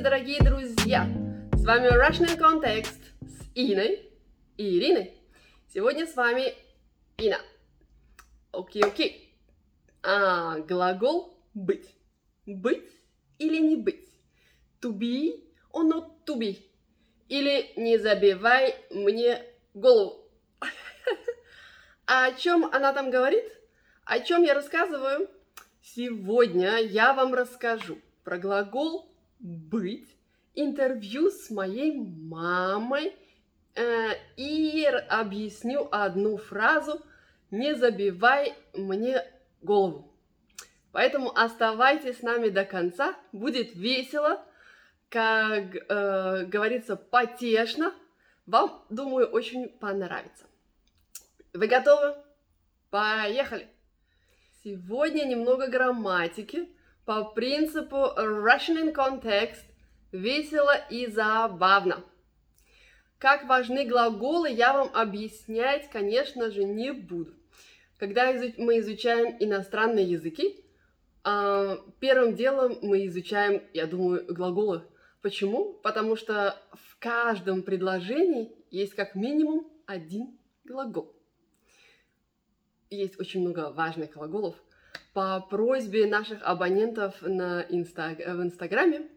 дорогие друзья! С вами Russian Context с Иной и Ириной. Сегодня с вами Ина. Окей, окей. А, глагол быть. Быть или не быть? To be or not to be? Или не забивай мне голову. А о чем она там говорит? О чем я рассказываю? Сегодня я вам расскажу про глагол быть, интервью с моей мамой э, и объясню одну фразу «Не забивай мне голову». Поэтому оставайтесь с нами до конца, будет весело, как э, говорится, потешно. Вам, думаю, очень понравится. Вы готовы? Поехали! Сегодня немного грамматики по принципу Russian in Context весело и забавно. Как важны глаголы, я вам объяснять, конечно же, не буду. Когда мы изучаем иностранные языки, а, первым делом мы изучаем, я думаю, глаголы. Почему? Потому что в каждом предложении есть как минимум один глагол есть очень много важных глаголов. По просьбе наших абонентов на инста... в Инстаграме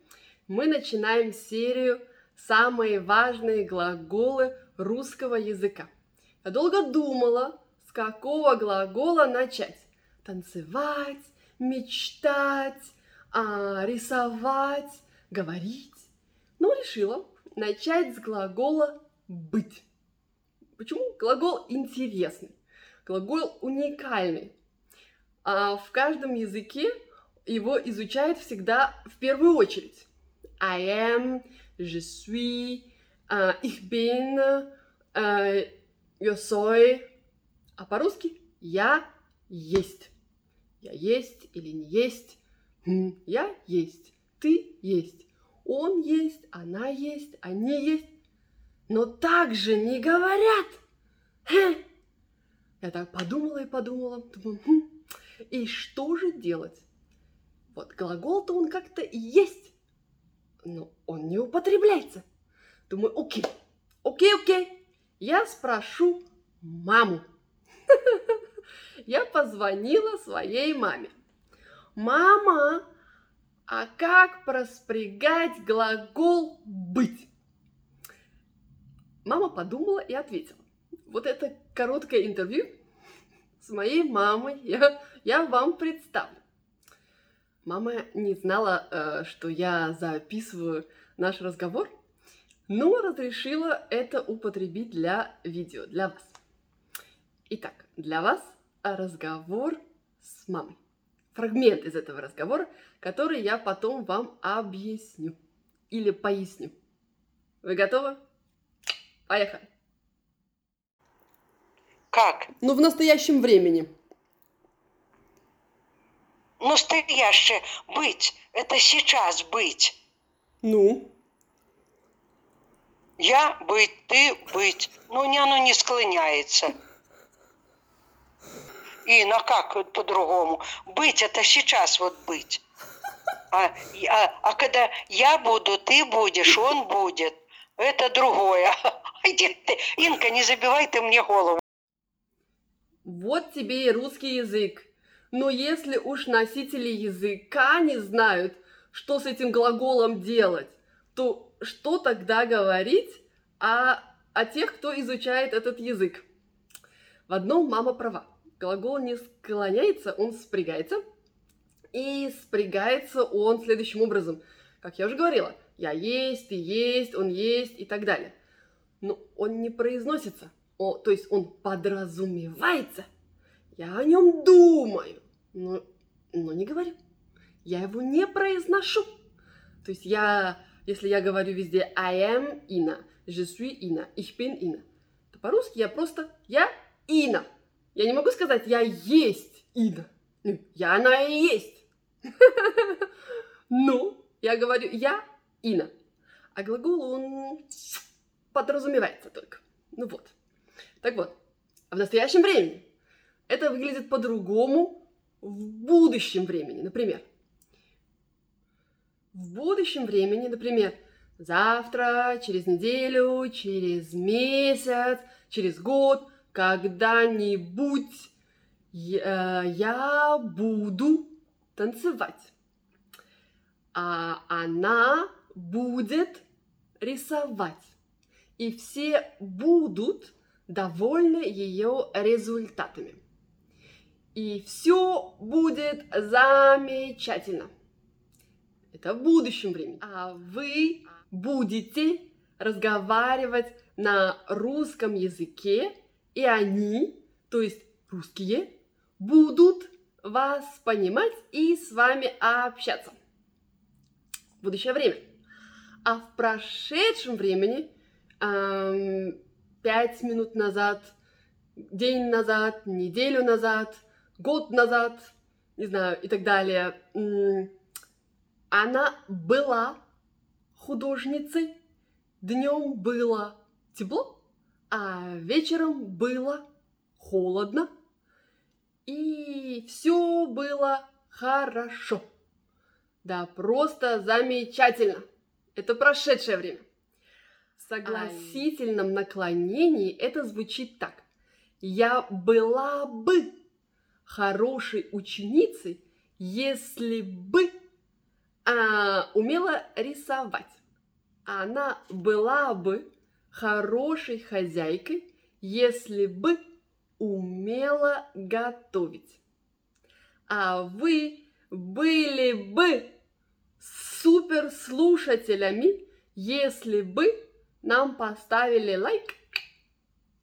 мы начинаем серию «Самые важные глаголы русского языка». Я долго думала, с какого глагола начать. Танцевать, мечтать, а, рисовать, говорить. Но решила начать с глагола «быть». Почему? Глагол интересный. Глагол уникальный. А в каждом языке его изучают всегда в первую очередь. I am, je suis, uh, ich bin, uh, yo soy. А по-русски я есть. Я есть или не есть. Я есть. Ты есть. Он есть, она есть, они есть. Но так же не говорят. Я так подумала и подумала, думаю, хм, и что же делать? Вот глагол-то он как-то есть, но он не употребляется. Думаю, окей, окей, окей, я спрошу маму. Я позвонила своей маме. Мама, а как проспрягать глагол быть? Мама подумала и ответила вот это короткое интервью с моей мамой я, я вам представлю. Мама не знала, э, что я записываю наш разговор, но разрешила это употребить для видео, для вас. Итак, для вас разговор с мамой. Фрагмент из этого разговора, который я потом вам объясню или поясню. Вы готовы? Поехали! Как? Ну, в настоящем времени. Настоящее быть. Это сейчас быть. Ну? Я быть, ты быть. Ну, не, оно не склоняется. И на как вот по-другому? Быть это сейчас вот быть. А, а, а когда я буду, ты будешь, он будет, это другое. Иди ты, Инка, не забивай ты мне голову. Вот тебе и русский язык. Но если уж носители языка не знают, что с этим глаголом делать, то что тогда говорить о, о тех, кто изучает этот язык? В одном мама права. Глагол не склоняется, он спрягается. И спрягается он следующим образом. Как я уже говорила, я есть, ты есть, он есть и так далее. Но он не произносится – о, то есть он подразумевается. Я о нем думаю, но, но не говорю. Я его не произношу. То есть я, если я говорю везде I am Ина, je suis Ина, ich bin Ина, то по-русски я просто я Ина. Я не могу сказать я есть Ина. Ну, я она и есть. Ну, я говорю я Ина. А глагол, он подразумевается только. Ну вот. Так вот, в настоящем времени это выглядит по-другому в будущем времени. Например, в будущем времени, например, завтра, через неделю, через месяц, через год, когда-нибудь я, я буду танцевать. А она будет рисовать. И все будут довольны ее результатами. И все будет замечательно. Это в будущем времени. А вы будете разговаривать на русском языке, и они, то есть русские, будут вас понимать и с вами общаться. Будущее время. А в прошедшем времени, эм, пять минут назад, день назад, неделю назад, год назад, не знаю, и так далее, она была художницей, днем было тепло, а вечером было холодно, и все было хорошо. Да, просто замечательно. Это прошедшее время. Согласительном наклонении это звучит так. Я была бы хорошей ученицей, если бы а, умела рисовать. Она была бы хорошей хозяйкой, если бы умела готовить. А вы были бы суперслушателями, если бы нам поставили лайк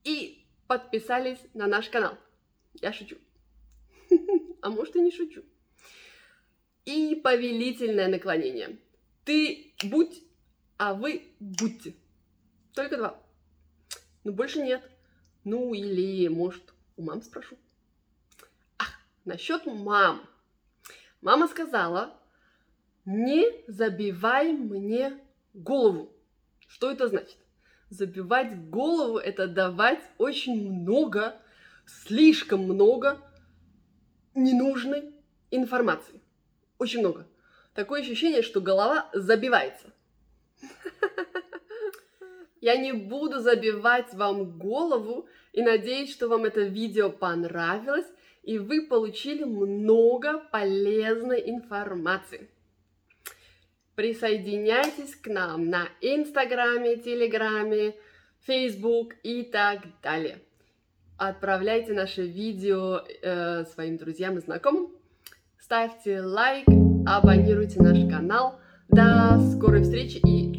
и подписались на наш канал. Я шучу. А может и не шучу. И повелительное наклонение. Ты будь, а вы будьте. Только два. Ну, больше нет. Ну, или, может, у мам спрошу. А, насчет мам. Мама сказала, не забивай мне голову. Что это значит? Забивать голову – это давать очень много, слишком много ненужной информации. Очень много. Такое ощущение, что голова забивается. Я не буду забивать вам голову и надеюсь, что вам это видео понравилось и вы получили много полезной информации. Присоединяйтесь к нам на Инстаграме, Телеграме, Фейсбук и так далее. Отправляйте наше видео э, своим друзьям и знакомым. Ставьте лайк, абонируйте наш канал. До скорой встречи и